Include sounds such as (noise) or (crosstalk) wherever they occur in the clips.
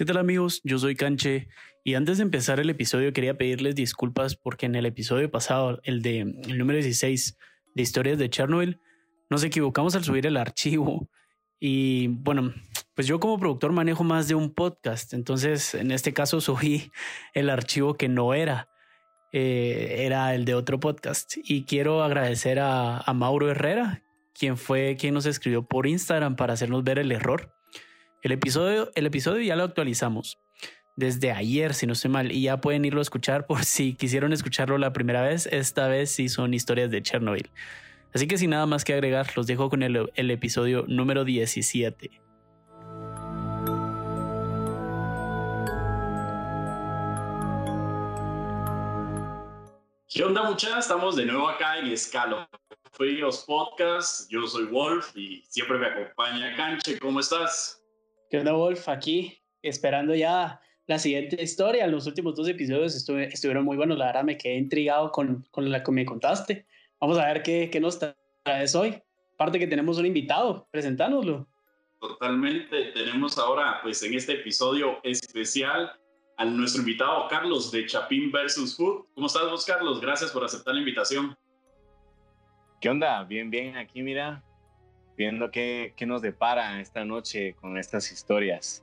¿Qué tal amigos? Yo soy Canche y antes de empezar el episodio quería pedirles disculpas porque en el episodio pasado, el de el número 16 de historias de Chernobyl, nos equivocamos al subir el archivo y bueno, pues yo como productor manejo más de un podcast, entonces en este caso (laughs) subí el archivo que no era, eh, era el de otro podcast y quiero agradecer a, a Mauro Herrera, quien fue quien nos escribió por Instagram para hacernos ver el error. El episodio, el episodio ya lo actualizamos desde ayer, si no estoy mal, y ya pueden irlo a escuchar por si quisieron escucharlo la primera vez. Esta vez sí son historias de Chernobyl. Así que sin nada más que agregar, los dejo con el, episodio número 17. ¿Qué onda muchachos? Estamos de nuevo acá en Escalo Fríos Podcast. Yo soy Wolf y siempre me acompaña Canche. ¿Cómo estás? ¿Qué onda, Wolf? Aquí, esperando ya la siguiente historia. Los últimos dos episodios estuvieron muy buenos. La verdad, me quedé intrigado con, con la que me contaste. Vamos a ver qué, qué nos traes hoy. Aparte que tenemos un invitado, presentánoslo. Totalmente. Tenemos ahora, pues en este episodio especial, a nuestro invitado Carlos de Chapín versus Food. ¿Cómo estás vos, Carlos? Gracias por aceptar la invitación. ¿Qué onda? Bien, bien. Aquí, mira, viendo qué, qué nos depara esta noche con estas historias.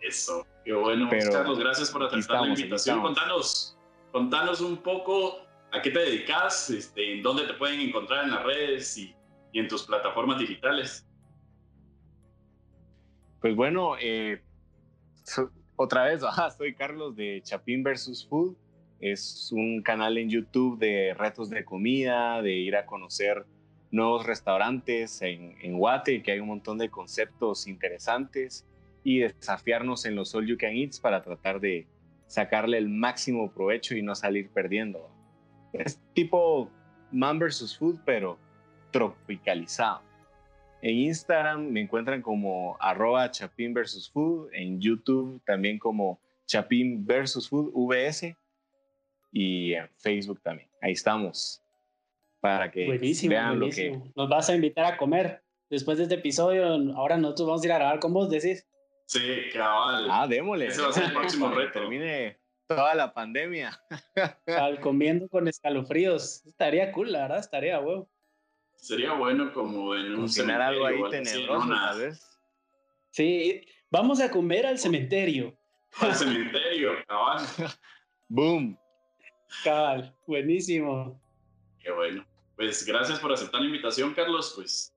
Eso, qué bueno, Pero Carlos, gracias por aceptar la invitación. Contanos, contanos un poco a qué te dedicas, este, en dónde te pueden encontrar en las redes y, y en tus plataformas digitales. Pues bueno, eh, otra vez, (laughs) soy Carlos de Chapín versus Food. Es un canal en YouTube de retos de comida, de ir a conocer nuevos restaurantes en, en Guate, que hay un montón de conceptos interesantes y desafiarnos en los All You Can Eats para tratar de sacarle el máximo provecho y no salir perdiendo. Es tipo Man vs. Food, pero tropicalizado. En Instagram me encuentran como arroba versus food, en YouTube también como chapín versus food VS y en Facebook también. Ahí estamos para que vean lo que... Nos vas a invitar a comer. Después de este episodio, ahora nosotros vamos a ir a grabar con vos, decís. Sí, cabal. Ah, démosle. Ese va a ser el próximo reto. Termine toda la pandemia. (laughs) Al comiendo con escalofríos. Estaría cool, la verdad, estaría huevo. Sería bueno como en un cementerio. algo ahí tenebroso, ¿sabes? Sí, vamos a comer al cementerio. (laughs) Al cementerio, cabal. (laughs) Boom. Cabal, buenísimo. Qué bueno. Pues gracias por aceptar la invitación, Carlos. Pues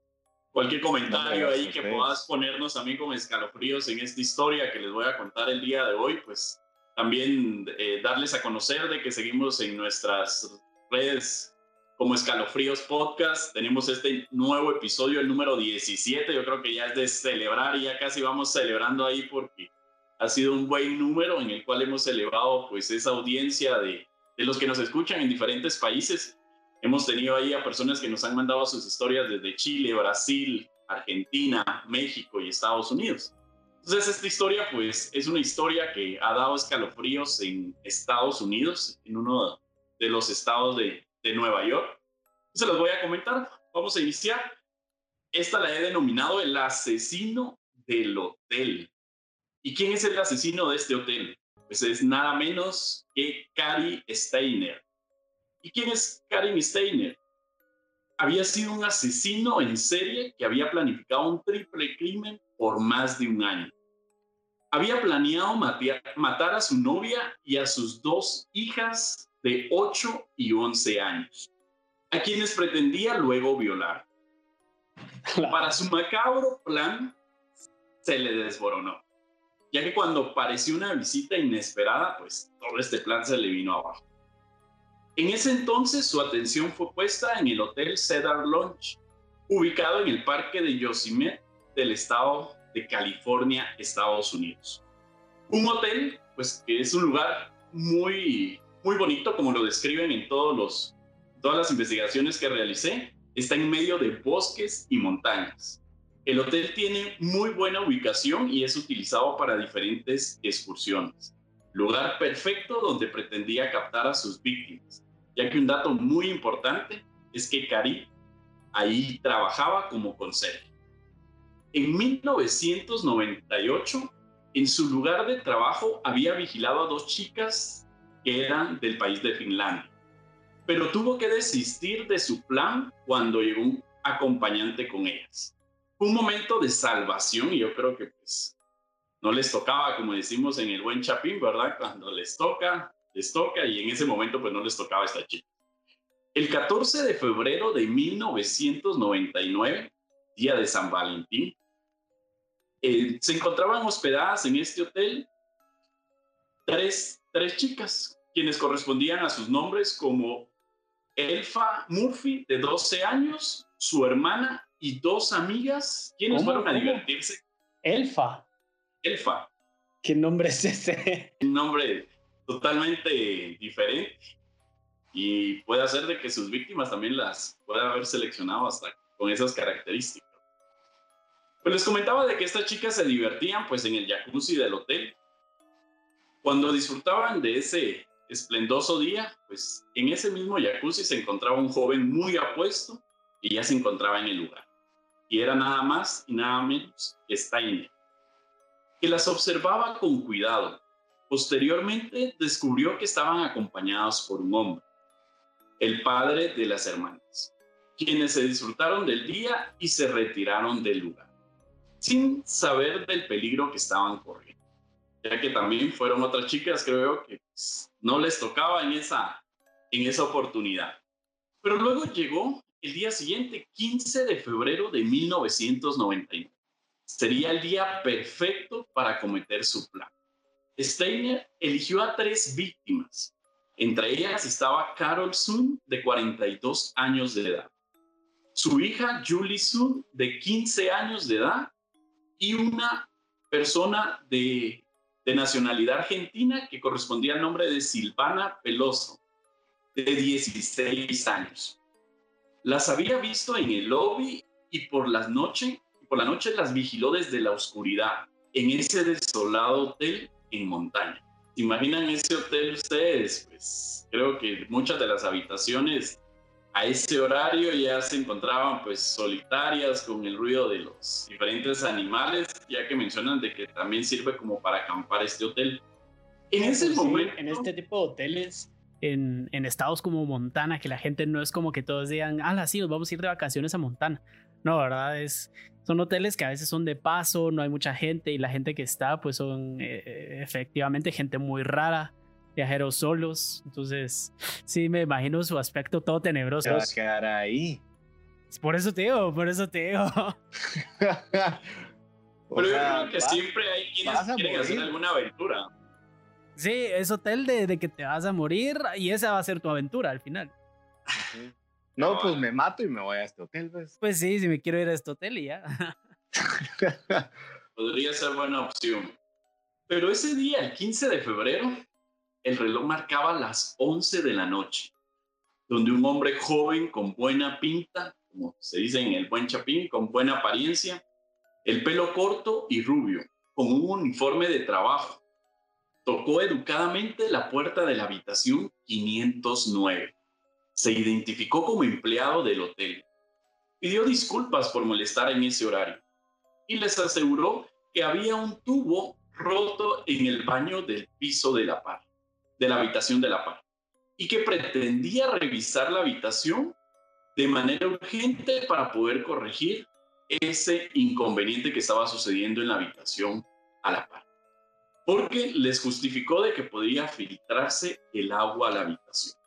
cualquier comentario ahí que puedas ponernos también con escalofríos en esta historia que les voy a contar el día de hoy, pues también eh, darles a conocer de que seguimos en nuestras redes como Escalofríos Podcast. Tenemos este nuevo episodio, el número 17. Yo creo que ya es de celebrar y ya casi vamos celebrando ahí porque ha sido un buen número en el cual hemos elevado pues esa audiencia de, de los que nos escuchan en diferentes países. Hemos tenido ahí a personas que nos han mandado sus historias desde Chile, Brasil, Argentina, México y Estados Unidos. Entonces esta historia pues es una historia que ha dado escalofríos en Estados Unidos, en uno de los estados de, de Nueva York. Se los voy a comentar. Vamos a iniciar. Esta la he denominado el asesino del hotel. ¿Y quién es el asesino de este hotel? Pues es nada menos que Cary Steiner. ¿Y quién es Karin Steiner? Había sido un asesino en serie que había planificado un triple crimen por más de un año. Había planeado matar a su novia y a sus dos hijas de 8 y 11 años, a quienes pretendía luego violar. Para su macabro plan, se le desboronó, ya que cuando pareció una visita inesperada, pues todo este plan se le vino abajo. En ese entonces su atención fue puesta en el Hotel Cedar Lounge, ubicado en el parque de Yosemite del estado de California, Estados Unidos. Un hotel, pues que es un lugar muy, muy bonito, como lo describen en todos los, todas las investigaciones que realicé. Está en medio de bosques y montañas. El hotel tiene muy buena ubicación y es utilizado para diferentes excursiones. Lugar perfecto donde pretendía captar a sus víctimas ya que un dato muy importante es que Cari ahí trabajaba como conserje. En 1998, en su lugar de trabajo había vigilado a dos chicas que eran del país de Finlandia, pero tuvo que desistir de su plan cuando llegó un acompañante con ellas. Fue un momento de salvación y yo creo que pues no les tocaba, como decimos en el buen Chapín, ¿verdad? Cuando les toca, les toca y en ese momento pues no les tocaba a esta chica. El 14 de febrero de 1999, día de San Valentín, eh, se encontraban hospedadas en este hotel tres, tres chicas, quienes correspondían a sus nombres como Elfa Murphy, de 12 años, su hermana y dos amigas, quienes fueron a divertirse. Elfa. Elfa. ¿Qué nombre es ese? Un nombre totalmente diferente y puede hacer de que sus víctimas también las pueda haber seleccionado hasta con esas características. Pues les comentaba de que estas chicas se divertían pues en el jacuzzi del hotel. Cuando disfrutaban de ese esplendoso día, pues en ese mismo jacuzzi se encontraba un joven muy apuesto y ya se encontraba en el lugar. Y era nada más y nada menos que Steiner, que las observaba con cuidado. Posteriormente descubrió que estaban acompañados por un hombre, el padre de las hermanas, quienes se disfrutaron del día y se retiraron del lugar, sin saber del peligro que estaban corriendo, ya que también fueron otras chicas, creo que pues, no les tocaba en esa, en esa oportunidad. Pero luego llegó el día siguiente, 15 de febrero de 1991. Sería el día perfecto para cometer su plan. Steiner eligió a tres víctimas, entre ellas estaba Carol Sun, de 42 años de edad, su hija Julie Sun, de 15 años de edad, y una persona de, nacionalidad argentina que correspondía al nombre de Silvana Peloso, de 16 años. Las había visto en el lobby y por las noche, por la noche las vigiló desde la oscuridad en ese desolado hotel en montaña imaginan ese hotel ustedes? Pues creo que muchas de las habitaciones a ese horario ya se encontraban pues solitarias con el ruido de los diferentes animales, ya que mencionan de que también sirve como para acampar este hotel. En ese pues momento... en este tipo de hoteles, en, en, estados como Montana, que la gente no es como que todos digan, ah, sí, nos vamos a ir de vacaciones a Montana. No, ¿verdad? Es, son hoteles que a veces son de paso, no hay mucha gente y la gente que está pues son eh, eh, efectivamente gente muy rara, viajeros solos. Entonces, (sniffs) sí, me imagino su aspecto todo tenebroso. va a quedar ahí. Por eso te digo, por eso te digo. (laughs) Pero yo creo que siempre hay quienes quieren hacer alguna aventura. Sí, es hotel de, de, que te vas a morir y esa va a ser tu aventura al final. No, pues me mato y me voy a este hotel, pues. Pues sí, si me quiero ir a este hotel y ya. (laughs) Podría ser buena opción. Pero ese día, el 15 de febrero, el reloj marcaba las 11 de la noche, donde un hombre joven con buena pinta, como se dice en el buen chapín, con buena apariencia, el pelo corto y rubio, con un uniforme de trabajo, tocó educadamente la puerta de la habitación 509 se identificó como empleado del hotel. Pidió disculpas por molestar en ese horario y les aseguró que había un tubo roto en el baño del piso de la par, de la habitación de la par, y que pretendía revisar la habitación de manera urgente para poder corregir ese inconveniente que estaba sucediendo en la habitación a la par. Porque les justificó de que podía filtrarse el agua a la habitación.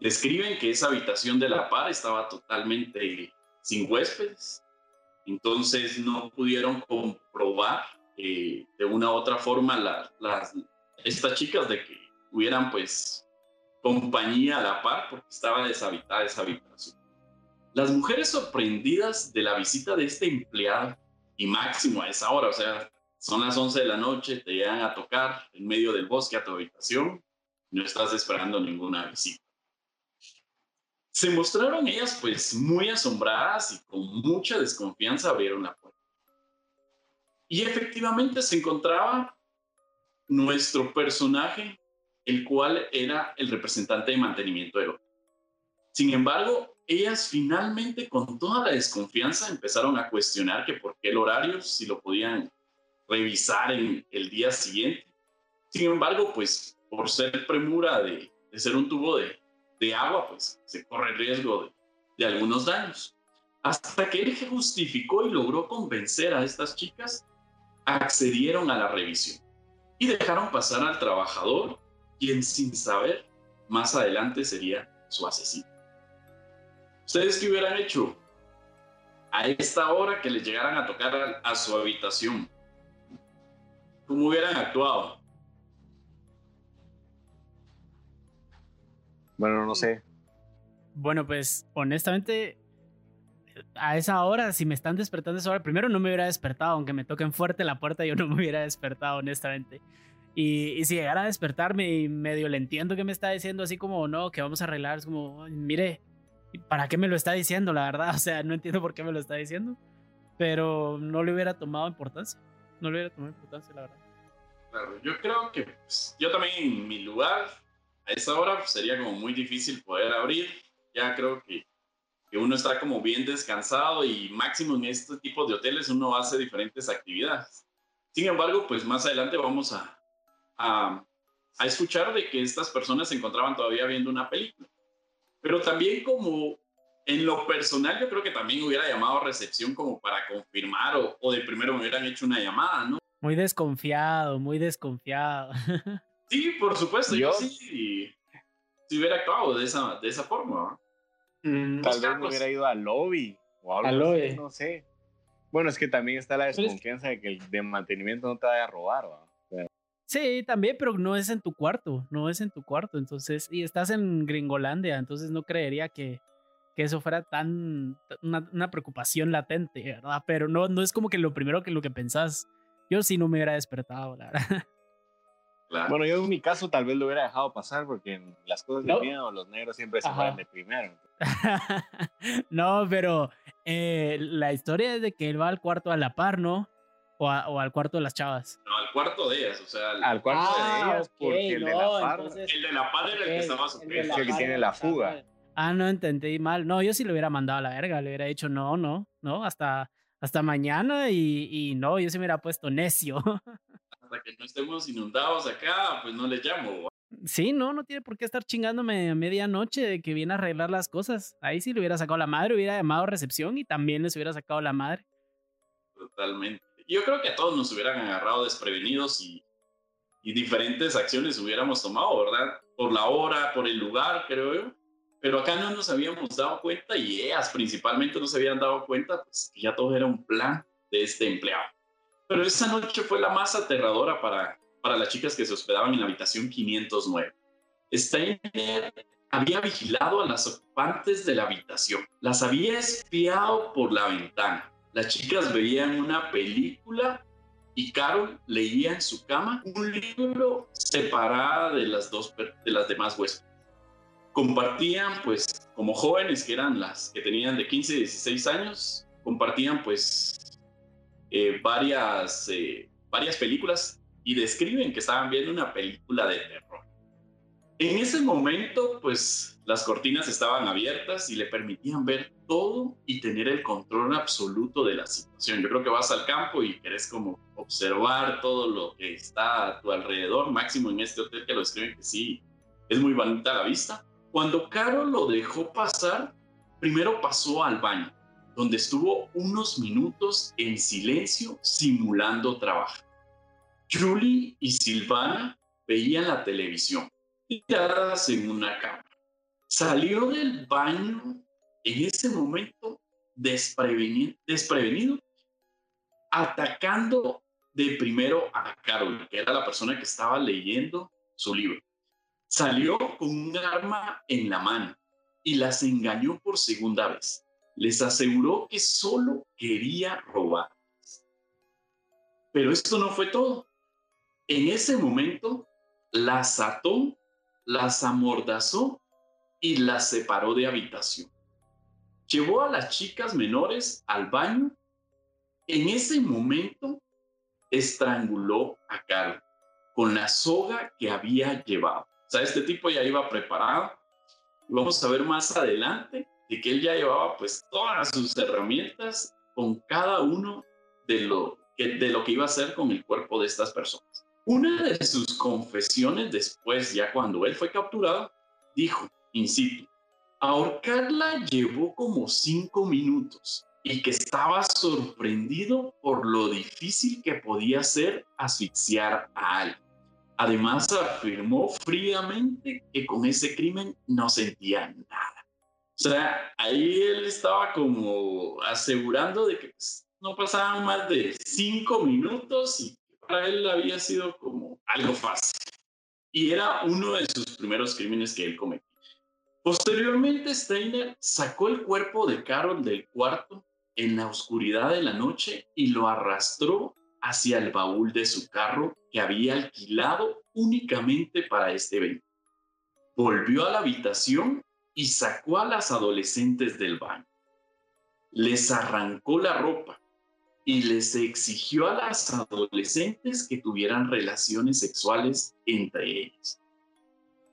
Describen que esa habitación de la par estaba totalmente sin huéspedes, entonces no pudieron comprobar eh, de una u otra forma las, estas chicas de que hubieran pues compañía a la par porque estaba deshabitada esa habitación. Las mujeres sorprendidas de la visita de este empleado y máximo a esa hora, o sea, son las 11 de la noche, te llegan a tocar en medio del bosque a tu habitación, no estás esperando ninguna visita se mostraron ellas pues muy asombradas y con mucha desconfianza abrieron la puerta. Y efectivamente se encontraba nuestro personaje, el cual era el representante de mantenimiento del hotel. Sin embargo, ellas finalmente con toda la desconfianza empezaron a cuestionar que por qué el horario, si lo podían revisar en el día siguiente. Sin embargo, pues por ser premura de, de ser un tubo de, de, agua, pues se corre riesgo de, de algunos daños. Hasta que él justificó y logró convencer a estas chicas, accedieron a la revisión y dejaron pasar al trabajador, quien sin saber más adelante sería su asesino. ¿Ustedes qué hubieran hecho a esta hora que les llegaran a tocar a, su habitación? ¿Cómo hubieran actuado? Bueno, no sé. Bueno, pues honestamente, a esa hora, si me están despertando a esa hora, primero no me hubiera despertado, aunque me toquen fuerte la puerta, yo no me hubiera despertado, honestamente. Y, si llegara a despertarme y medio le entiendo que me está diciendo así como, no, que vamos a arreglar, es como, mire, ¿para qué me lo está diciendo, la verdad? (laughs) O sea, no entiendo por qué me lo está diciendo, pero no le hubiera tomado importancia, no le hubiera tomado importancia, la verdad. Claro, yo creo que pues, yo también en mi lugar, a esa hora pues, sería como muy difícil poder abrir, ya creo que que uno está como bien descansado y máximo en este tipo de hoteles uno hace diferentes actividades. Sin embargo, pues más adelante vamos a, a, a escuchar de que estas personas se encontraban todavía viendo una película. Pero también como en lo personal yo creo que también hubiera llamado a recepción como para confirmar o, o de primero me hubieran hecho una llamada, ¿no? Muy desconfiado, muy desconfiado. (laughs) Sí, por supuesto, yo, sí, sí hubiera actuado de esa, de esa forma. Mm, Tal vez me hubiera ido al lobby o algo lobby. no sé. Bueno, es que también está la desconfianza de que el de mantenimiento no te vaya a robar, Sí, también, pero no es en tu cuarto, no es en tu cuarto, entonces, y estás en Gringolandia, entonces no creería que, que eso fuera tan, una, una, preocupación latente, ¿verdad? Pero no, no es como que lo primero que lo que pensás. Yo sí no me hubiera despertado, la verdad. (laughs) Bueno, yo en mi caso tal vez lo hubiera dejado pasar porque las cosas de miedo, los negros siempre se mueren de primero. (laughs) no, pero eh, la historia es de que él va al cuarto a la par, ¿no? O, o, al cuarto de las chavas. No, al cuarto de ellas, o sea. Al, cuarto de ah, ellas, porque el, de la par, el de la par era el que estaba su El, que tiene la fuga. Ah, no entendí mal. No, yo sí lo hubiera mandado a la verga. Le hubiera dicho no, no, no, hasta, hasta mañana y, y no, yo sí me hubiera puesto necio. (laughs) hasta que no estemos inundados acá, pues no le llamo. Sí, no, no tiene por qué estar chingándome a medianoche de que viene a arreglar las cosas. Ahí sí le hubiera sacado la madre, hubiera llamado a recepción y también les hubiera sacado la madre. Totalmente. Yo creo que a todos nos hubieran agarrado desprevenidos y, y diferentes acciones hubiéramos tomado, ¿verdad? Por la hora, por el lugar, creo yo. Pero acá no nos habíamos dado cuenta y ellas principalmente no se habían dado cuenta pues, que ya todo era un plan de este empleado. Pero esa noche fue la más aterradora para, para las chicas que se hospedaban en la habitación 509. Steiner había vigilado a las ocupantes de la habitación, las había espiado por la ventana. Las chicas veían una película y Carol leía en su cama un libro separada de las dos de las demás huéspedes. Compartían, pues, como jóvenes que eran las que tenían de 15 y 16 años, compartían, pues, eh, varias, eh, varias películas y describen que estaban viendo una película de terror. En ese momento, pues las cortinas estaban abiertas y le permitían ver todo y tener el control absoluto de la situación. Yo creo que vas al campo y querés como observar todo lo que está a tu alrededor, máximo en este hotel que lo escriben que sí, es muy bonita la vista. Cuando Caro lo dejó pasar, primero pasó al baño donde estuvo unos minutos en silencio simulando trabajo. Julie y Silvana veían la televisión, tiradas en una cama. Salió del baño en ese momento desprevenido, desprevenido atacando de primero a Carol, que era la persona que estaba leyendo su libro. Salió con un arma en la mano y las engañó por segunda vez les aseguró que solo quería robar. Pero esto no fue todo. En ese momento las ató, las amordazó y las separó de habitación. Llevó a las chicas menores al baño. En ese momento estranguló a Carol con la soga que había llevado. O sea, este tipo ya iba preparado. Vamos a ver más adelante de que él ya llevaba pues todas sus herramientas con cada uno de lo de lo que iba a hacer con el cuerpo de estas personas. Una de sus confesiones después, ya cuando él fue capturado, dijo, insisto, ahorcarla llevó como cinco minutos y que estaba sorprendido por lo difícil que podía ser asfixiar a alguien. Además, afirmó fríamente que con ese crimen no sentía nada. O sea, ahí él estaba como asegurando de que pues, no pasaban más de cinco minutos y para él había sido como algo fácil. Y era uno de sus primeros crímenes que él cometió. Posteriormente, Steiner sacó el cuerpo de Carol del cuarto en la oscuridad de la noche y lo arrastró hacia el baúl de su carro que había alquilado únicamente para este evento. Volvió a la habitación y sacó a las adolescentes del baño. Les arrancó la ropa y les exigió a las adolescentes que tuvieran relaciones sexuales entre ellas.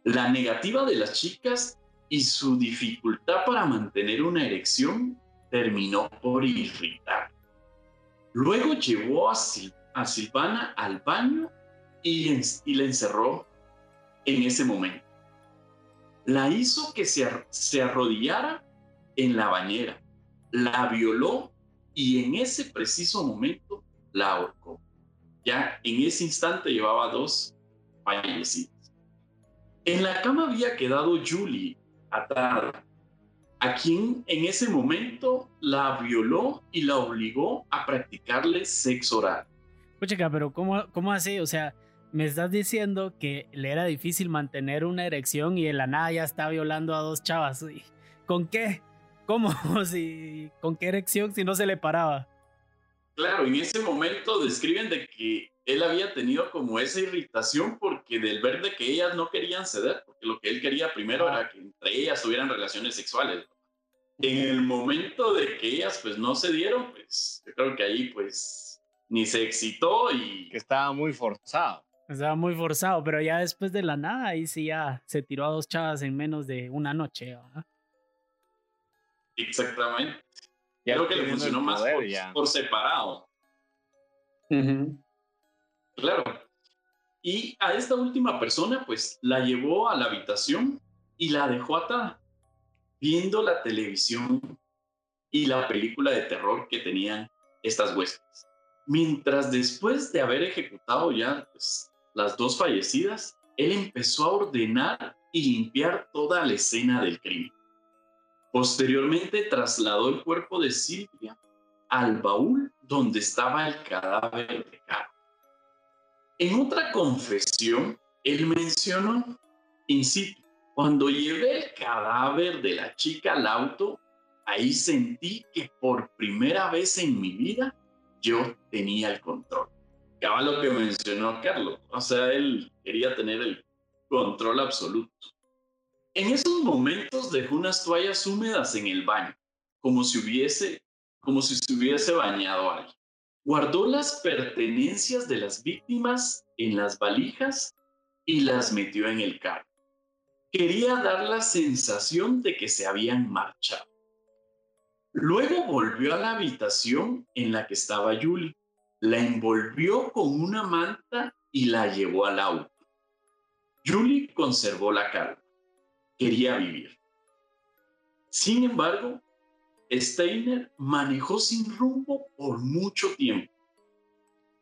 La negativa de las chicas y su dificultad para mantener una erección terminó por irritar. Luego llevó a, Silvana al baño y, y la encerró en ese momento. La hizo que se, se arrodillara en la bañera, la violó y en ese preciso momento la ahorcó. Ya en ese instante llevaba dos fallecidas. En la cama había quedado Julie atada a quien en ese momento la violó y la obligó a practicarle sexo oral. Chica, pero ¿cómo, ¿cómo así? O sea, me estás diciendo que le era difícil mantener una erección y en la nada ya está violando a dos chavas. ¿Con qué? ¿Cómo? (laughs) Si, ¿Con qué erección si no se le paraba? Claro, en ese momento describen de que él había tenido como esa irritación porque del ver de que ellas no querían ceder, porque lo que él quería primero era que entre ellas tuvieran relaciones sexuales. En el momento de que ellas pues no se dieron, pues yo creo que ahí pues ni se excitó y... Que estaba muy forzado. Estaba muy forzado, pero ya después de la nada, ahí sí ya se tiró a dos chavas en menos de una noche. Exactamente. creo que le funcionó más por, separado. Claro. Y a esta última persona, pues la llevó a la habitación y la dejó atada viendo la televisión y la película de terror que tenían estas huéspedes. Mientras después de haber ejecutado ya pues, las dos fallecidas, él empezó a ordenar y limpiar toda la escena del crimen. Posteriormente trasladó el cuerpo de Silvia al baúl donde estaba el cadáver de Carlos. En otra confesión, él mencionó, insisto, cuando llevé el cadáver de la chica al auto, ahí sentí que por primera vez en mi vida yo tenía el control. Lo que mencionó Carlos. O sea, él quería tener el control absoluto. En esos momentos dejó unas toallas húmedas en el baño, como si hubiese, como si se hubiese bañado alguien. Guardó las pertenencias de las víctimas en las valijas y las metió en el carro quería dar la sensación de que se habían marchado. Luego volvió a la habitación en la que estaba Julie, la envolvió con una manta y la llevó al auto. Julie conservó la calma. Quería vivir. Sin embargo, Steiner manejó sin rumbo por mucho tiempo.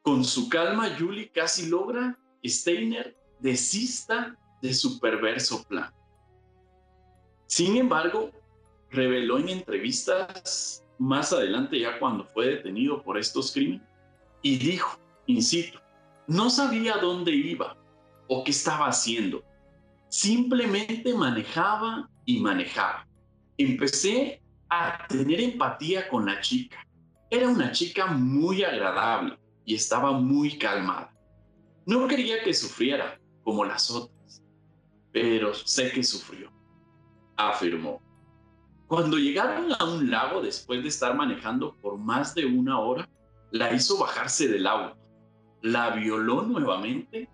Con su calma, Julie casi logra que Steiner desista de su perverso plan. Sin embargo, reveló en entrevistas más adelante, ya cuando fue detenido por estos crímenes, y dijo, incito, no sabía dónde iba o qué estaba haciendo. Simplemente manejaba y manejaba. Empecé a tener empatía con la chica. Era una chica muy agradable y estaba muy calmada. No quería que sufriera como las otras pero sé que sufrió, afirmó. Cuando llegaron a un lago después de estar manejando por más de una hora, la hizo bajarse del auto, la violó nuevamente,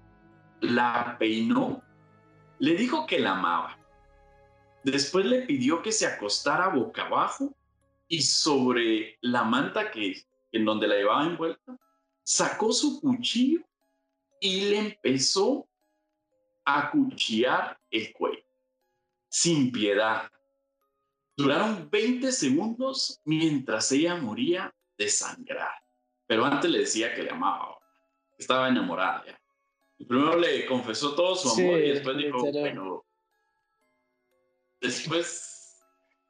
la peinó, le dijo que la amaba. Después le pidió que se acostara boca abajo y sobre la manta que en donde la llevaba envuelta, sacó su cuchillo y le empezó a cuchillar el cuello, sin piedad. Duraron 20 segundos mientras ella moría desangrada. Pero antes le decía que le amaba, estaba enamorada ya. primero le confesó todo su amor y después dijo, bueno, después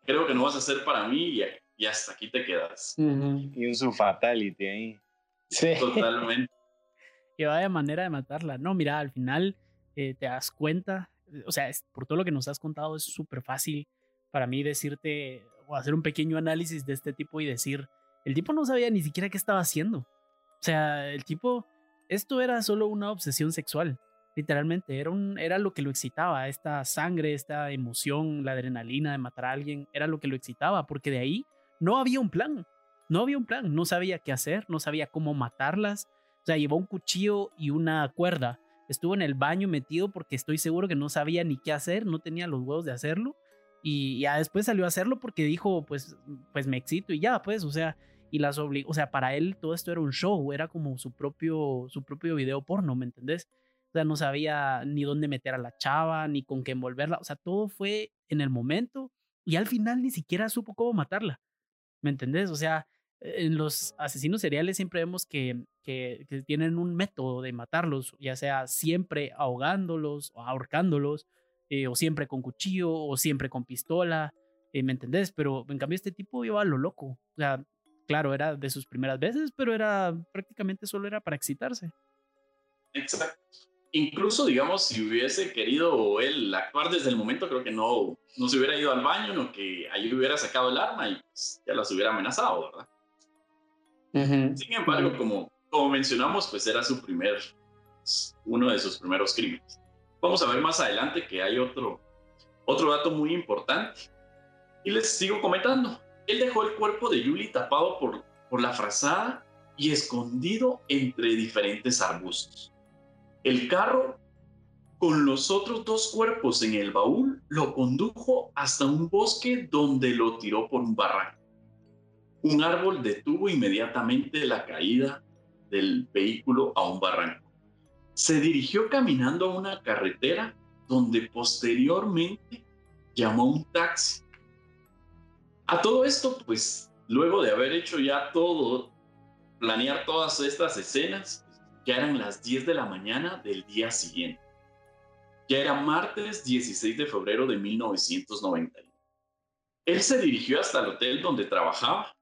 creo que no vas a ser para mí y, hasta aquí te quedas. Y un su fatality ahí. Sí. Totalmente. (laughs) y vaya manera de matarla. No, mira, al final eh, te das cuenta, o sea, por todo lo que nos has contado es súper fácil para mí decirte o hacer un pequeño análisis de este tipo y decir, el tipo no sabía ni siquiera qué estaba haciendo. O sea, el tipo, esto era solo una obsesión sexual, literalmente, era, un, era lo que lo excitaba, esta sangre, esta emoción, la adrenalina de matar a alguien, era lo que lo excitaba, porque de ahí no había un plan, no había un plan, no sabía qué hacer, no sabía cómo matarlas, o sea, llevó un cuchillo y una cuerda, estuvo en el baño metido porque estoy seguro que no sabía ni qué hacer, no tenía los huevos de hacerlo y ya después salió a hacerlo porque dijo, pues, pues me excito y ya, pues, o sea, y las obligó, o sea, para él todo esto era un show, era como su propio, su propio video porno, ¿me entendés? O sea, no sabía ni dónde meter a la chava, ni con qué envolverla, o sea, todo fue en el momento y al final ni siquiera supo cómo matarla, ¿me entendés? O sea, en los asesinos seriales siempre vemos que, que, que tienen un método de matarlos, ya sea siempre ahogándolos o ahorcándolos eh, o siempre con cuchillo, o siempre con pistola, eh, ¿me entendés? Pero en cambio este tipo iba a lo loco. O sea, claro, era de sus primeras veces, pero era prácticamente solo era para excitarse. Exacto. Incluso, digamos, si hubiese querido él actuar desde el momento, creo que no, no se hubiera ido al baño, no que ahí hubiera sacado el arma y pues, ya las hubiera amenazado, ¿verdad? Sin embargo, como, como mencionamos, pues era su primer, uno de sus primeros crímenes. Vamos a ver más adelante que hay otro, otro dato muy importante. Y les sigo comentando. Él dejó el cuerpo de Yuli tapado por, por la frazada y escondido entre diferentes arbustos. El carro, con los otros dos cuerpos en el baúl, lo condujo hasta un bosque donde lo tiró por un barranco. Un árbol detuvo inmediatamente la caída del vehículo a un barranco se dirigió caminando a una carretera donde posteriormente llamó un taxi. A todo esto, pues, luego de haber hecho ya todo, planear todas estas escenas, ya eran las 10 de la mañana del día siguiente. Ya era martes 16 de febrero de 1991. Él se dirigió hasta el hotel donde trabajaba,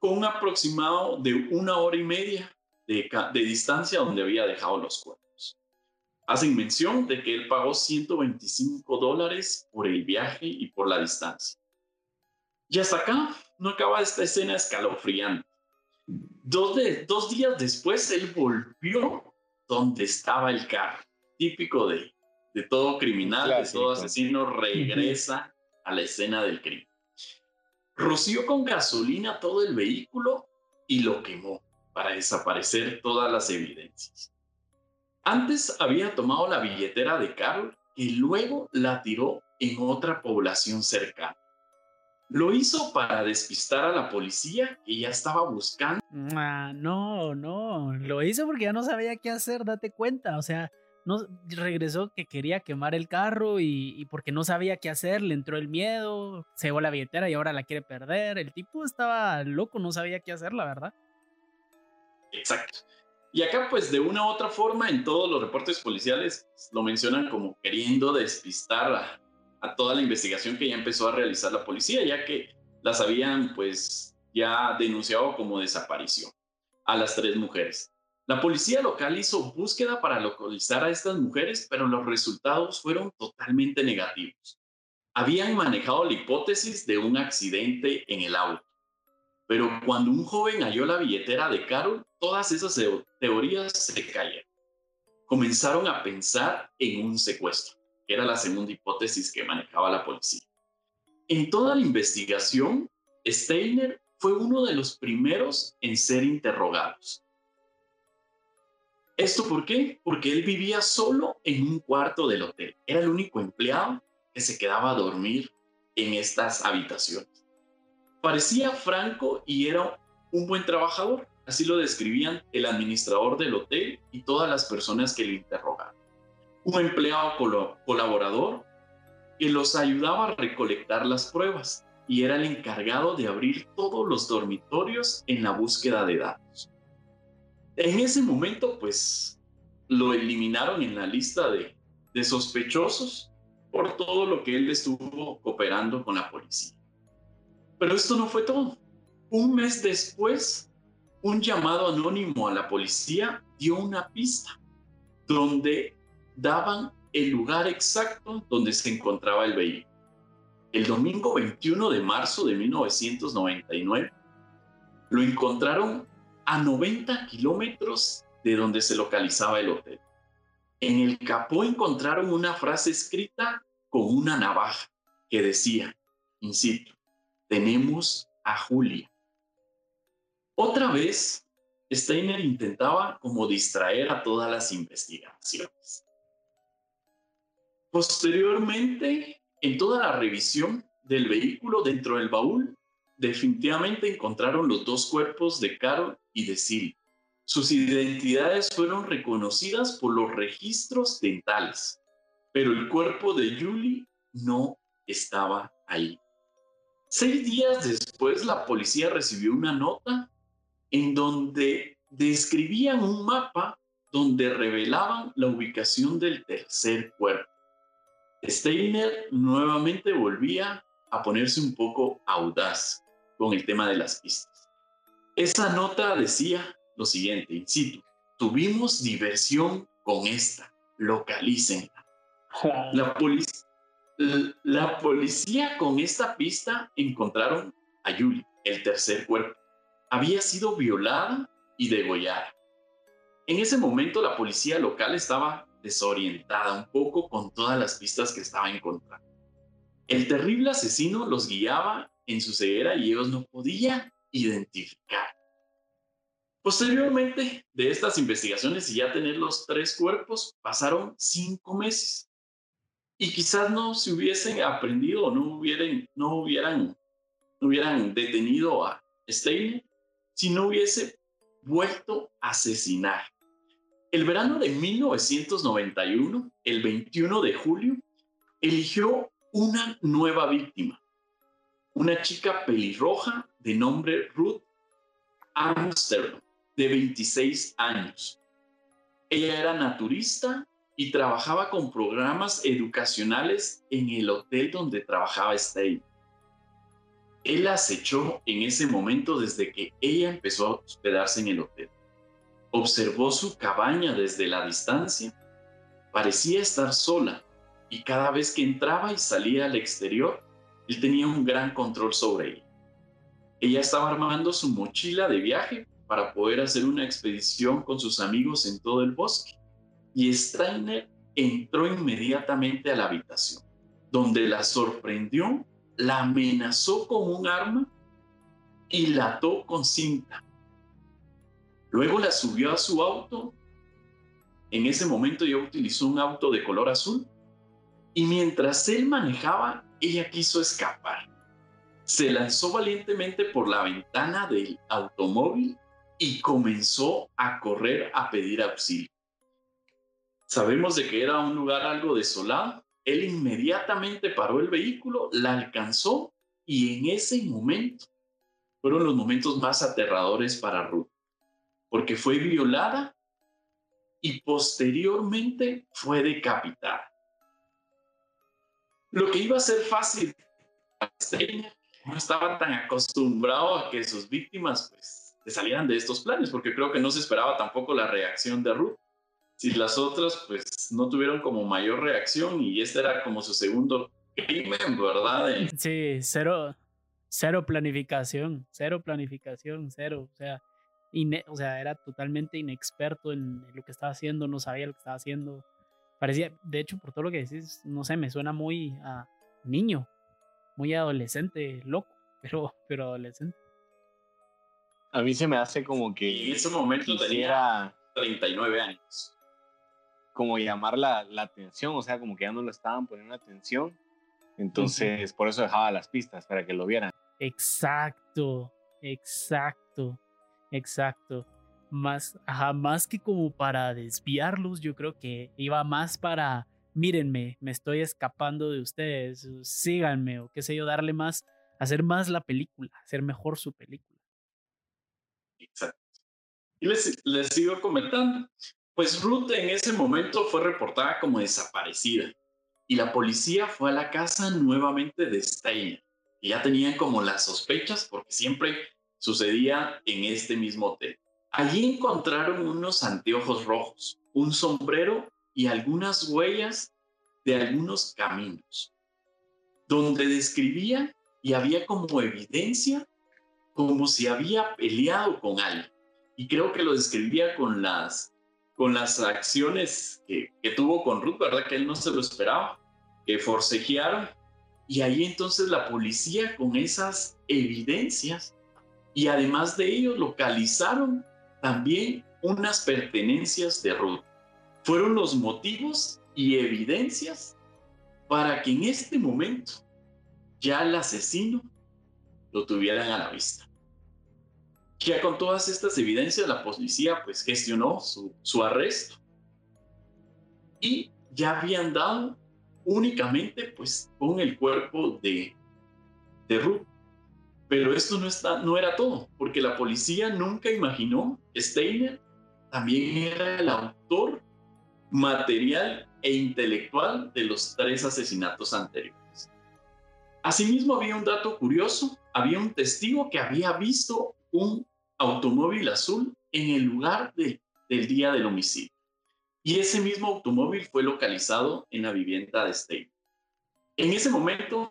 con un aproximado de una hora y media de, distancia donde había dejado los cuerpos. Hacen mención de que él pagó 125 dólares por el viaje y por la distancia. Y hasta acá no acaba esta escena escalofriante. Dos, de, dos días después, él volvió donde estaba el carro, típico de, de todo criminal, de todo asesino, regresa a la escena del crimen. Roció con gasolina todo el vehículo y lo quemó para desaparecer todas las evidencias. Antes había tomado la billetera de Carl y luego la tiró en otra población cercana. Lo hizo para despistar a la policía que ya estaba buscando. Ah, no, no, lo hizo porque ya no sabía qué hacer, date cuenta, o sea, no regresó que quería quemar el carro y, y, porque no sabía qué hacer, le entró el miedo, se llevó la billetera y ahora la quiere perder. El tipo estaba loco, no sabía qué hacer, la verdad. Exacto. Y acá, pues, de una u otra forma, en todos los reportes policiales lo mencionan como queriendo despistar a, toda la investigación que ya empezó a realizar la policía, ya que las habían, pues, ya denunciado como desaparición a las tres mujeres. La policía local hizo búsqueda para localizar a estas mujeres, pero los resultados fueron totalmente negativos. Habían manejado la hipótesis de un accidente en el auto. Pero cuando un joven halló la billetera de Carol, todas esas teorías se cayeron. Comenzaron a pensar en un secuestro, que era la segunda hipótesis que manejaba la policía. En toda la investigación, Steiner fue uno de los primeros en ser interrogados. ¿Esto por qué? Porque él vivía solo en un cuarto del hotel. Era el único empleado que se quedaba a dormir en estas habitaciones. Parecía franco y era un buen trabajador, así lo describían el administrador del hotel y todas las personas que le interrogaban. Un empleado colaborador que los ayudaba a recolectar las pruebas y era el encargado de abrir todos los dormitorios en la búsqueda de datos. En ese momento, pues, lo eliminaron en la lista de, de sospechosos por todo lo que él estuvo cooperando con la policía. Pero esto no fue todo. Un mes después, un llamado anónimo a la policía dio una pista donde daban el lugar exacto donde se encontraba el vehículo. El domingo 21 de marzo de 1999 lo encontraron a 90 kilómetros de donde se localizaba el hotel. En el capó encontraron una frase escrita con una navaja que decía, insisto, tenemos a Julia. Otra vez, Steiner intentaba como distraer a todas las investigaciones. Posteriormente, en toda la revisión del vehículo dentro del baúl, definitivamente encontraron los dos cuerpos de Carol y de Sil. Sus identidades fueron reconocidas por los registros dentales, pero el cuerpo de Julie no estaba ahí. Seis días después, la policía recibió una nota en donde describían un mapa donde revelaban la ubicación del tercer cuerpo. Steiner nuevamente volvía a ponerse un poco audaz con el tema de las pistas. Esa nota decía lo siguiente, in tuvimos diversión con esta, localícenla. (laughs) La, la policía con esta pista encontraron a Yuli, el tercer cuerpo. Había sido violada y degollada. En ese momento la policía local estaba desorientada un poco con todas las pistas que estaba encontrando. El terrible asesino los guiaba en su ceguera y ellos no podían identificar. Posteriormente de estas investigaciones y ya tener los tres cuerpos, pasaron cinco meses. Y quizás no se hubiesen aprendido no hubieran, no hubieran, no hubieran detenido a Steiner si no hubiese vuelto a asesinar. El verano de 1991, el 21 de julio, eligió una nueva víctima, una chica pelirroja de nombre Ruth Amsterdam, de 26 años. Ella era naturista y trabajaba con programas educacionales en el hotel donde trabajaba Steve. Él la acechó en ese momento desde que ella empezó a hospedarse en el hotel. Observó su cabaña desde la distancia. Parecía estar sola y cada vez que entraba y salía al exterior, él tenía un gran control sobre ella. Ella estaba armando su mochila de viaje para poder hacer una expedición con sus amigos en todo el bosque. Y Steiner entró inmediatamente a la habitación, donde la sorprendió, la amenazó con un arma y la ató con cinta. Luego la subió a su auto. En ese momento ya utilizó un auto de color azul. Y mientras él manejaba, ella quiso escapar. Se lanzó valientemente por la ventana del automóvil y comenzó a correr a pedir auxilio. Sabemos de que era un lugar algo desolado. Él inmediatamente paró el vehículo, la alcanzó y en ese momento fueron los momentos más aterradores para Ruth porque fue violada y posteriormente fue decapitada. Lo que iba a ser fácil, no estaba tan acostumbrado a que sus víctimas pues, salieran de estos planes, porque creo que no se esperaba tampoco la reacción de Ruth. Si las otras pues no tuvieron como mayor reacción y este era como su segundo crimen, ¿verdad? Sí, cero, cero planificación, cero planificación, cero, o sea, o sea, era totalmente inexperto en lo que estaba haciendo, no sabía lo que estaba haciendo. Parecía, de hecho, por todo lo que decís, no sé, me suena muy a niño, muy adolescente, loco, (laughs) pero, pero adolescente. A mí se me hace como que. En ese momento tenía 39 años. Como llamar la, la, atención, o sea, como que ya no lo estaban poniendo atención. Entonces, por eso dejaba las pistas, para que lo vieran. Exacto, exacto. Exacto. Más, ajá, más que como para desviarlos, yo creo que iba más para, mírenme, me estoy escapando de ustedes, síganme o qué sé yo, darle más, hacer más la película, hacer mejor su película. Exacto. Y les, les sigo comentando. Pues Ruth en ese momento fue reportada como desaparecida y la policía fue a la casa nuevamente de Steiner. Y ya tenían como las sospechas porque siempre sucedía en este mismo hotel. Allí encontraron unos anteojos rojos, un sombrero y algunas huellas de algunos caminos, donde describía y había como evidencia como si había peleado con alguien. Y creo que lo describía con las, con las acciones que, tuvo con Ruth, ¿verdad? Que él no se lo esperaba, que forcejearon. Y ahí entonces la policía con esas evidencias y además de ello localizaron también unas pertenencias de Ruth. Fueron los motivos y evidencias para que en este momento ya el asesino lo tuvieran a la vista. Ya con todas estas evidencias la policía pues gestionó su, su arresto y ya habían dado únicamente pues con el cuerpo de, de Ruth. Pero esto no, está, no era todo, porque la policía nunca imaginó que Steiner también era el autor material e intelectual de los tres asesinatos anteriores. Asimismo, había un dato curioso, había un testigo que había visto un automóvil azul en el lugar del día del homicidio. Y ese mismo automóvil fue localizado en la vivienda de Steiner. En ese momento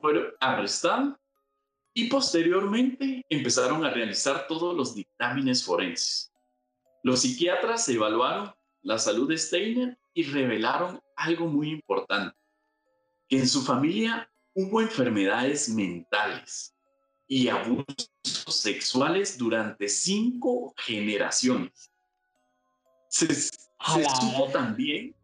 fue arrestado y posteriormente empezaron a realizar todos los dictámenes forenses. Los psiquiatras evaluaron la salud de Steiner y revelaron algo muy importante, que en su familia hubo enfermedades mentales y abusos sexuales durante cinco generaciones. Se, supo también,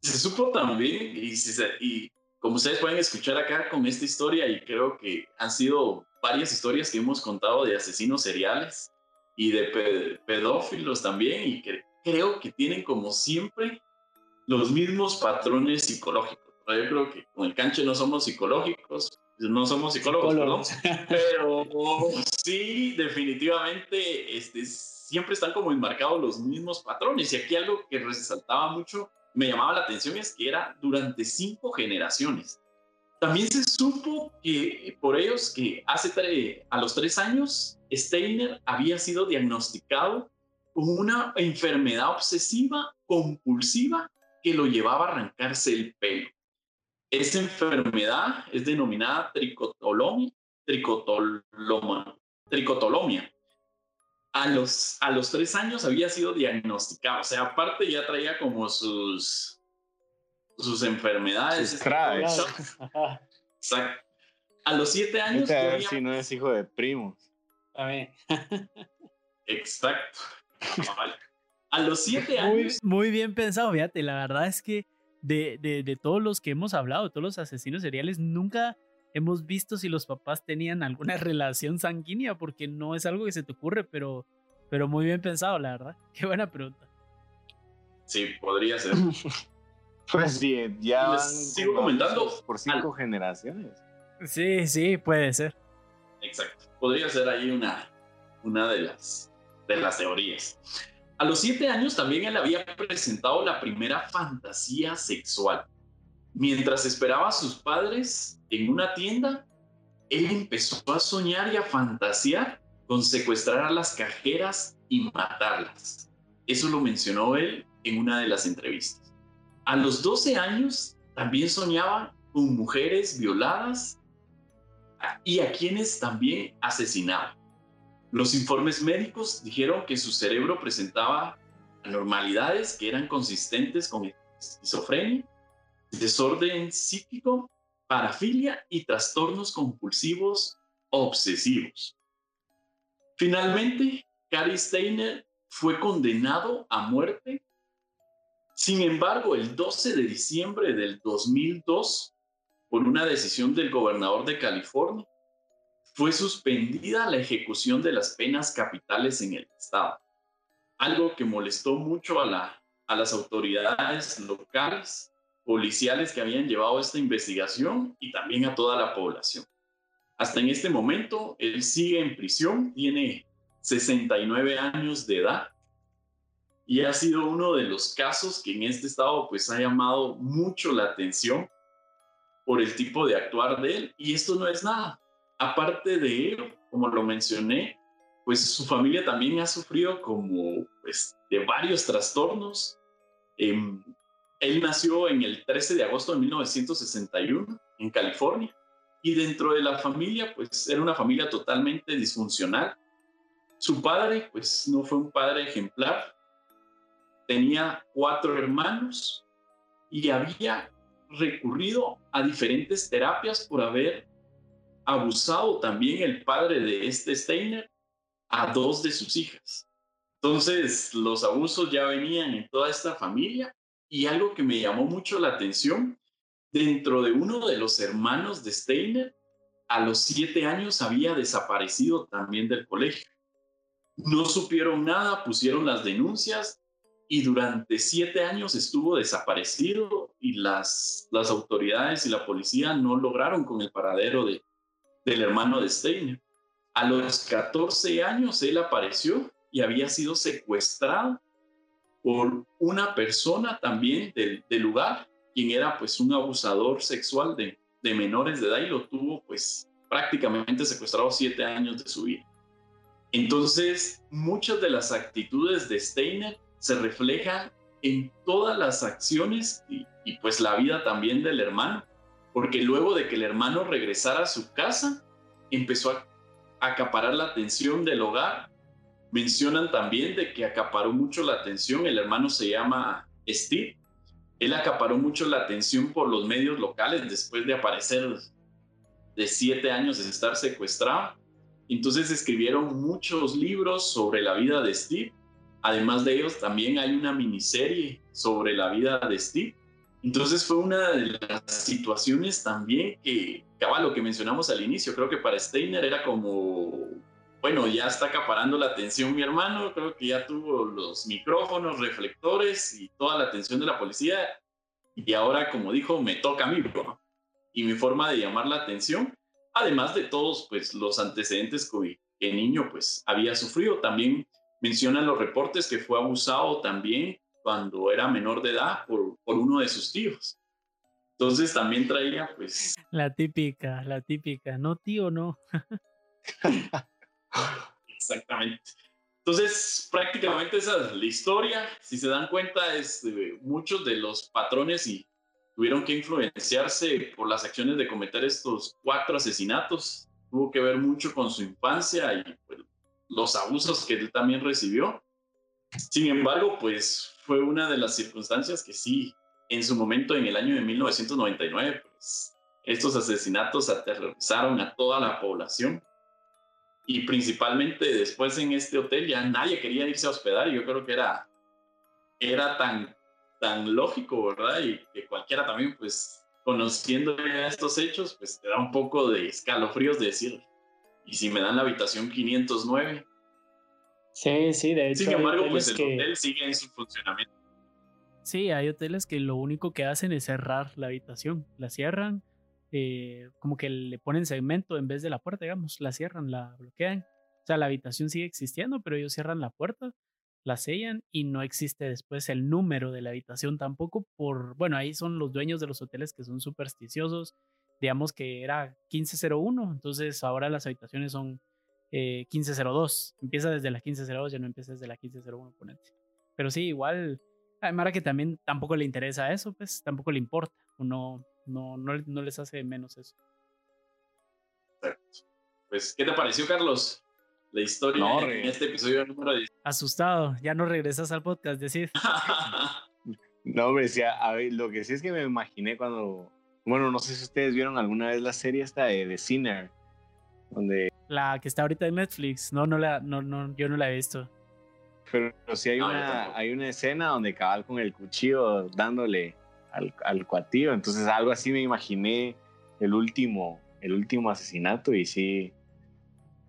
se supo también, y, y como ustedes pueden escuchar acá con esta historia, y creo que han sido varias historias que hemos contado de asesinos seriales y de pedófilos también, y que creo que tienen como siempre los mismos patrones psicológicos. Yo creo que con el canche no somos psicológicos, no somos psicólogos, (laughs) (laughs) pero sí, definitivamente este, siempre están como enmarcados los mismos patrones. Y aquí algo que resaltaba mucho me llamaba la atención es que era durante cinco generaciones. También se supo que por ellos que hace a los tres años Steiner había sido diagnosticado con una enfermedad obsesiva compulsiva que lo llevaba a arrancarse el pelo. Esta enfermedad es denominada tricotolomia, tricotoloma, tricotolomia a los, a los tres años había sido diagnosticado. O sea, aparte ya traía como sus, sus enfermedades. Sus Exacto. A los siete años. A ver si no es hijo de primos. A ver. Exacto. A los siete años. Muy, bien pensado, fíjate. La verdad es que de, de, de todos los que hemos hablado, todos los asesinos seriales, nunca hemos visto si los papás tenían alguna (laughs) relación sanguínea, porque no es algo que se te ocurre, pero, pero muy bien pensado, la verdad. (laughs) Qué buena pregunta. Sí, podría ser. (laughs) pues sí, ya sigo comentando por cinco generaciones. Sí, sí, puede ser. Exacto. Podría ser ahí una, una de, las, de las teorías. A los siete años también él había presentado la primera fantasía sexual. Mientras esperaba a sus padres en una tienda, él empezó a soñar y a fantasear con secuestrar a las cajeras y matarlas. Eso lo mencionó él en una de las entrevistas. A los 12 años también soñaba con mujeres violadas y a quienes también asesinaba. Los informes médicos dijeron que su cerebro presentaba anormalidades que eran consistentes con esquizofrenia desorden psíquico, parafilia y trastornos compulsivos obsesivos. Finalmente, Cary Steiner fue condenado a muerte. Sin embargo, el 12 de diciembre del 2002, por una decisión del gobernador de California, fue suspendida la ejecución de las penas capitales en el Estado, algo que molestó mucho a, la, a las autoridades locales, policiales que habían llevado esta investigación y también a toda la población. Hasta en este momento, él sigue en prisión, tiene 69 años de edad y ha sido uno de los casos que en este estado pues ha llamado mucho la atención por el tipo de actuar de él. Y esto no es nada. Aparte de ello, como lo mencioné, pues su familia también ha sufrido como pues de varios trastornos. Em, él nació en el 13 de agosto de 1961 en California y dentro de la familia pues era una familia totalmente disfuncional. Su padre pues no fue un padre ejemplar, tenía cuatro hermanos y había recurrido a diferentes terapias por haber abusado también el padre de este Steiner a dos de sus hijas. Entonces, los abusos ya venían en toda esta familia y algo que me llamó mucho la atención, dentro de uno de los hermanos de Steiner, a los siete años había desaparecido también del colegio. No supieron nada, pusieron las denuncias y durante siete años estuvo desaparecido y las, las autoridades y la policía no lograron con el paradero de, del hermano de Steiner. A los 14 años él apareció y había sido secuestrado por una persona también del, lugar, quien era pues un abusador sexual de, menores de edad y lo tuvo pues prácticamente secuestrado siete años de su vida. Entonces, muchas de las actitudes de Steiner se refleja en todas las acciones y, pues la vida también del hermano, porque luego de que el hermano regresara a su casa, empezó a acaparar la atención del hogar. Mencionan también de que acaparó mucho la atención, el hermano se llama Steve, él acaparó mucho la atención por los medios locales después de aparecer de siete años de estar secuestrado. Entonces escribieron muchos libros sobre la vida de Steve Además de ellos, también hay una miniserie sobre la vida de Steve. Entonces fue una de las situaciones también que, acaba lo que mencionamos al inicio, creo que para Steiner era como, bueno, ya está acaparando la atención mi hermano, creo que ya tuvo los micrófonos, reflectores y toda la atención de la policía. Y ahora, como dijo, me toca a mí, Y mi forma de llamar la atención, además de todos pues, los antecedentes que el niño pues, había sufrido, también Mencionan los reportes que fue abusado también cuando era menor de edad por, por uno de sus tíos. Entonces también traía pues... La típica, la típica, no tío, no. (laughs) Exactamente. Entonces, prácticamente esa es la historia. Si se dan cuenta, es, eh, muchos de los patrones y tuvieron que influenciarse por las acciones de cometer estos cuatro asesinatos. Tuvo que ver mucho con su infancia y pues, los abusos que él también recibió. Sin embargo, pues fue una de las circunstancias que sí, en su momento, en el año de 1999, pues estos asesinatos aterrorizaron a toda la población. Y principalmente después en este hotel ya nadie quería irse a hospedar y yo creo que era, era tan, tan lógico, ¿verdad? Y que cualquiera también, pues conociendo estos hechos, pues te da un poco de escalofríos de decir, y si me dan la habitación 509. Sí, sí, de hecho. Sin embargo, pues el hotel sigue en su funcionamiento. Sí, hay hoteles que lo único que hacen es cerrar la habitación. La cierran, eh, como que le ponen segmento en vez de la puerta, digamos. La cierran, la bloquean. O sea, la habitación sigue existiendo, pero ellos cierran la puerta, la sellan y no existe después el número de la habitación tampoco por, bueno, ahí son los dueños de los hoteles que son supersticiosos digamos que era 1501, entonces ahora las habitaciones son 1502. Eh, empieza desde la 1502, ya no empieza desde la 1501, ponente. Pero sí, igual, a Mara que también tampoco le interesa eso, pues tampoco le importa, o no, no, no, les hace menos eso. Pues, ¿qué te pareció, Carlos? La historia en este episodio número 10. Asustado, ya no regresas al podcast, decir. (laughs) no, hombre, a ver, lo que sí es que me imaginé cuando bueno, no sé si ustedes vieron alguna vez la serie esta de The Sinner, donde... La que está ahorita en Netflix, no, no la, no, no, yo no la he visto. Pero, sí hay, una, hay una escena donde cabal con el cuchillo dándole al, al cuatillo, entonces algo así me imaginé el último, el último asesinato y sí,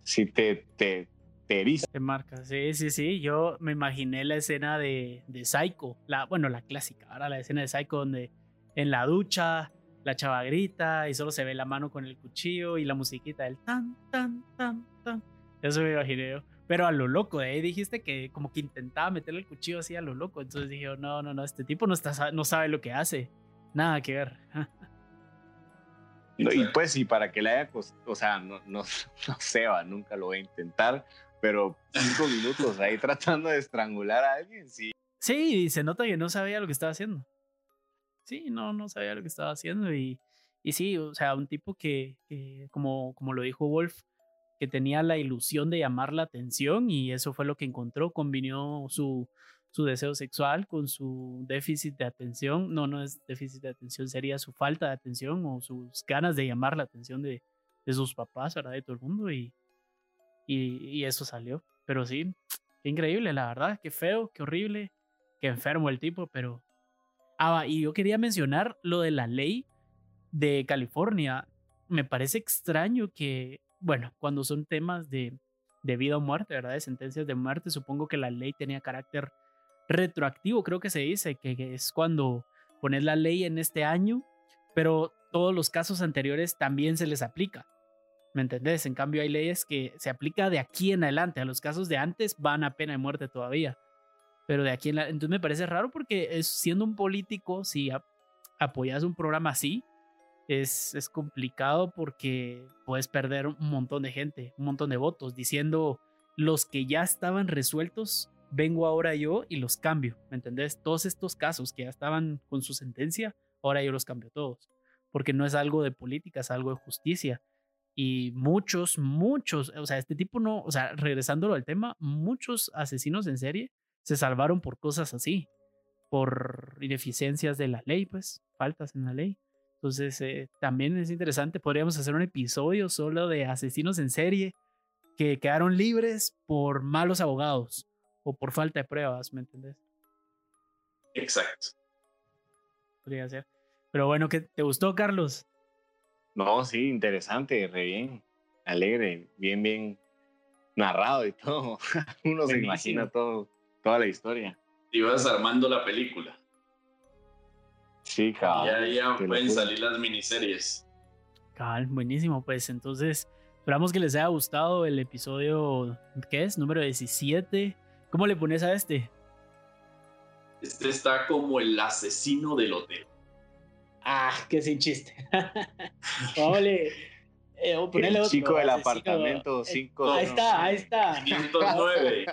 sí te, te, te Te marca, sí, sí, sí. Yo me imaginé la escena de, de Psycho, la, bueno, la clásica, ahora la escena de Psycho donde en la ducha la chava grita y solo se ve la mano con el cuchillo y la musiquita del tan, tan, tan, tan. Eso me imaginé yo. Pero a lo loco, ¿eh? Dijiste que como que intentaba meterle el cuchillo así a lo loco. Entonces dije, no, no, no, este tipo no, está, no sabe lo que hace. Nada que ver. y pues, y para que le haya o sea, no, no, (laughs) no sé, nunca lo voy a intentar, pero cinco minutos ahí (laughs) tratando de estrangular a alguien, sí. Sí, se nota que no sabía lo que estaba haciendo. Sí, no, no sabía lo que estaba haciendo y, y sí, o sea, un tipo que, que, como, como lo dijo Wolf, que tenía la ilusión de llamar la atención y eso fue lo que encontró, combinó su, su deseo sexual con su déficit de atención, no, no es déficit de atención, sería su falta de atención o sus ganas de llamar la atención de, de sus papás, ¿verdad? De todo el mundo y, y, y eso salió. Pero sí, qué increíble, la verdad, qué feo, qué horrible, qué enfermo el tipo, pero... Ah, y yo quería mencionar lo de la ley de California. Me parece extraño que bueno, cuando son temas de, de vida o muerte, ¿verdad? De sentencias de muerte, supongo que la ley tenía carácter retroactivo, creo que se dice, que es cuando pones la ley en este año, pero todos los casos anteriores también se les aplica. ¿Me entendés? En cambio, hay leyes que se aplica de aquí en adelante. A los casos de antes van a pena de muerte todavía. Pero de aquí en adelante. Entonces me parece raro porque siendo un político, si apoyas un programa así, es, es complicado porque puedes perder un montón de gente, un montón de votos, diciendo los que ya estaban resueltos, vengo ahora yo y los cambio, ¿me entendés? Todos estos casos que ya estaban con su sentencia, ahora yo los cambio todos, porque no es algo de política, es algo de justicia. Y muchos, muchos, o sea, este tipo no, o sea, regresándolo al tema, muchos asesinos en serie se salvaron por cosas así, por ineficiencias de la ley, pues, faltas en la ley. Entonces, eh, también es interesante, podríamos hacer un episodio solo de asesinos en serie que quedaron libres por malos abogados o por falta de pruebas, ¿me entendés? Exacto. Podría ser. Pero bueno, ¿qué te gustó, Carlos? No, sí, interesante, re bien, alegre, bien, bien narrado y todo. (laughs) Uno se imagina todo, toda la historia. Ibas armando la película. Sí, cabal. Ya, ya pueden salir las miniseries. Cabal, buenísimo. Pues entonces, esperamos que les haya gustado el episodio, ¿qué es? Número 17. ¿Cómo le pones a este? Este está como el asesino del hotel. Ah, qué sin chiste. (laughs) Vale. Eh, el chico del apartamento 5. Ahí está, ahí está. 509.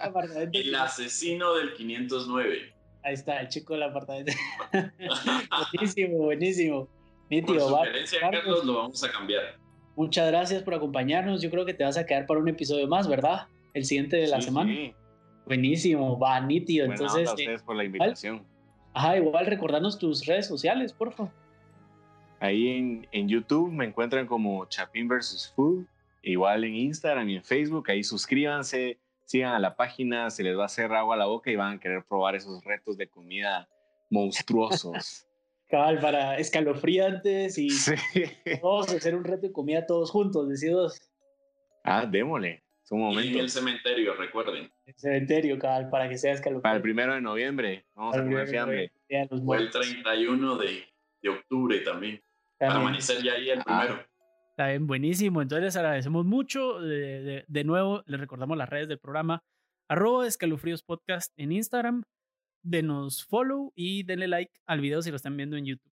el asesino del 509. Ahí está, el chico del apartamento. (laughs) buenísimo, buenísimo. Nítido, por sugerencia, Carlos, lo vamos a cambiar. Muchas gracias por acompañarnos. Yo creo que te vas a quedar para un episodio más, ¿verdad? El siguiente de la semana. Sí. Buenísimo, va, nítido. Entonces, a ustedes por la invitación. Ajá, igual recordarnos tus redes sociales, por favor. Ahí en, en, YouTube me encuentran como Chapin vs. Food. Igual en Instagram y en Facebook. Ahí suscríbanse, sigan a la página, se les va a hacer agua a la boca y van a querer probar esos retos de comida monstruosos. (laughs) Cabal, para escalofriantes y vamos (laughs) a hacer un reto de comida todos juntos, decidos. Ah, démosle. Es un momento. en el cementerio, recuerden. El cementerio, cabal, para que sea escalofriante. Para el primero de noviembre, vamos a comer fiambre. O el 31 de, de octubre también. Para amanecer ya ahí el ah. primero. Está bien, buenísimo. Entonces les agradecemos mucho. De, de, nuevo, les recordamos las redes del programa. Arroba Escalofríos Podcast en Instagram. Denos follow y denle like al video si lo están viendo en YouTube.